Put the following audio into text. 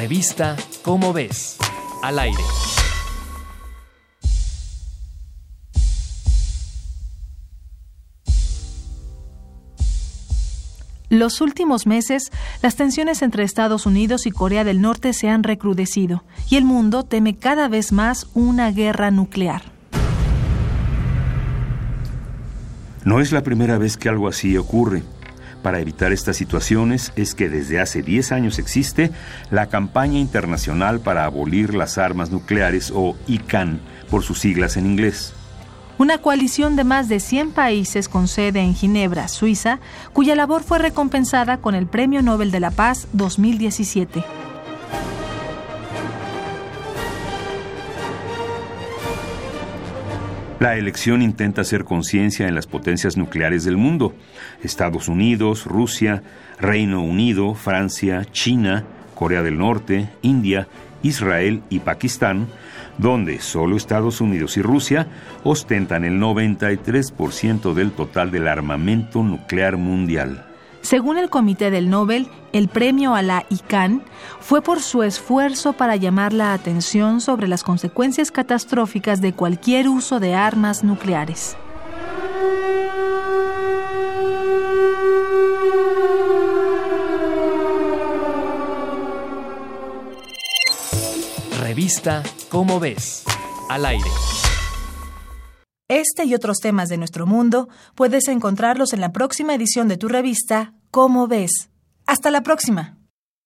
Revista Cómo ves. Al aire. Los últimos meses, las tensiones entre Estados Unidos y Corea del Norte se han recrudecido y el mundo teme cada vez más una guerra nuclear. No es la primera vez que algo así ocurre. Para evitar estas situaciones es que desde hace 10 años existe la campaña internacional para abolir las armas nucleares o ICANN por sus siglas en inglés. Una coalición de más de 100 países con sede en Ginebra, Suiza, cuya labor fue recompensada con el Premio Nobel de la Paz 2017. La elección intenta hacer conciencia en las potencias nucleares del mundo, Estados Unidos, Rusia, Reino Unido, Francia, China, Corea del Norte, India, Israel y Pakistán, donde solo Estados Unidos y Rusia ostentan el 93% del total del armamento nuclear mundial. Según el Comité del Nobel, el premio a la ICANN fue por su esfuerzo para llamar la atención sobre las consecuencias catastróficas de cualquier uso de armas nucleares. Revista Cómo ves. Al aire. Este y otros temas de nuestro mundo puedes encontrarlos en la próxima edición de tu revista Cómo ves. Hasta la próxima.